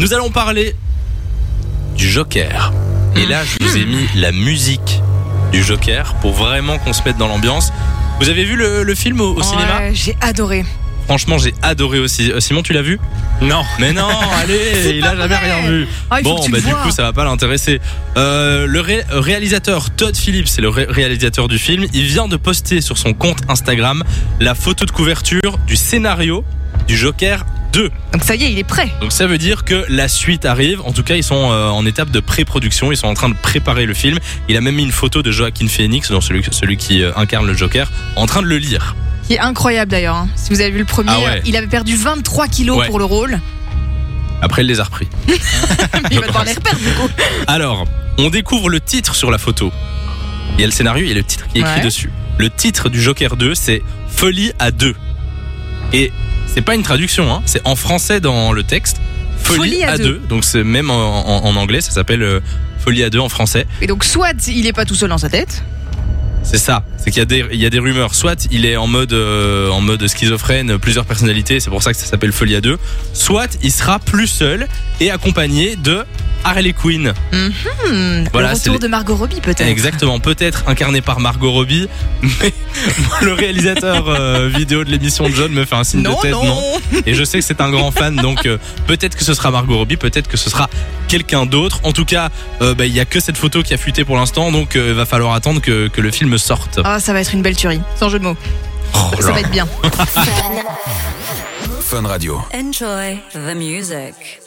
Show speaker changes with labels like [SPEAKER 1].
[SPEAKER 1] Nous allons parler du Joker. Et là, je vous ai mis la musique du Joker pour vraiment qu'on se mette dans l'ambiance. Vous avez vu le, le film au, au cinéma
[SPEAKER 2] Ouais, J'ai adoré.
[SPEAKER 1] Franchement, j'ai adoré aussi. Euh, Simon, tu l'as vu
[SPEAKER 3] Non.
[SPEAKER 1] Mais non, allez, il a jamais
[SPEAKER 2] vrai.
[SPEAKER 1] rien vu.
[SPEAKER 2] Ah, il faut
[SPEAKER 1] bon,
[SPEAKER 2] que tu
[SPEAKER 1] bah
[SPEAKER 2] le
[SPEAKER 1] du
[SPEAKER 2] vois.
[SPEAKER 1] coup, ça va pas l'intéresser. Euh, le ré- réalisateur Todd Phillips, c'est le ré- réalisateur du film, il vient de poster sur son compte Instagram la photo de couverture du scénario du Joker 2.
[SPEAKER 2] Donc ça y est, il est prêt.
[SPEAKER 1] Donc ça veut dire que la suite arrive. En tout cas, ils sont euh, en étape de pré-production. Ils sont en train de préparer le film. Il a même mis une photo de Joaquin Phoenix, donc celui, celui qui euh, incarne le Joker, en train de le lire.
[SPEAKER 2] Qui est incroyable d'ailleurs. hein. Si vous avez vu le premier,
[SPEAKER 1] Ah ouais.
[SPEAKER 2] il avait perdu 23 kilos
[SPEAKER 1] Ouais.
[SPEAKER 2] pour le rôle.
[SPEAKER 1] Après, il les a repris.
[SPEAKER 2] il va devoir les reperdre du coup.
[SPEAKER 1] Alors, on découvre le titre sur la photo. Il y a le scénario et le titre qui est écrit
[SPEAKER 2] Ouais.
[SPEAKER 1] dessus. Le titre du Joker 2, c'est Folie à deux. Et c'est pas une traduction, hein, c'est en français dans le texte. Folie,
[SPEAKER 2] Folie à
[SPEAKER 1] à,
[SPEAKER 2] deux.
[SPEAKER 1] deux. Donc c'est même en, en- en anglais, ça s'appelle euh, Folie à deux en français.
[SPEAKER 2] Et donc soit il est pas tout seul dans sa tête.
[SPEAKER 1] C'est ça. C'est qu'il y a des il y a des rumeurs. Soit il est en mode euh, en mode schizophrène, plusieurs personnalités. C'est pour ça que ça s'appelle Folie à deux. Soit il sera plus seul et accompagné de Harley Quinn.
[SPEAKER 2] Hmm,
[SPEAKER 1] Voilà,
[SPEAKER 2] le retour de Margot Robbie peut-être.
[SPEAKER 1] Exactement, peut-être incarné par Margot Robbie, mais le réalisateur euh, vidéo de l'émission de John me fait un signe
[SPEAKER 2] Non,
[SPEAKER 1] de tête,
[SPEAKER 2] non.
[SPEAKER 1] Et je sais que c'est un grand fan, donc euh, peut-être que ce sera Margot Robbie, peut-être que ce sera quelqu'un d'autre. En tout cas, euh, bah, il y a que cette photo qui a fuité pour l'instant, donc euh, il va falloir attendre que, que le film sorte.
[SPEAKER 2] Ah, ça va être une belle tuerie, sans jeu de mots.
[SPEAKER 1] Oh
[SPEAKER 2] Ça va être bien.
[SPEAKER 4] Fun Radio.
[SPEAKER 5] Enjoy the music.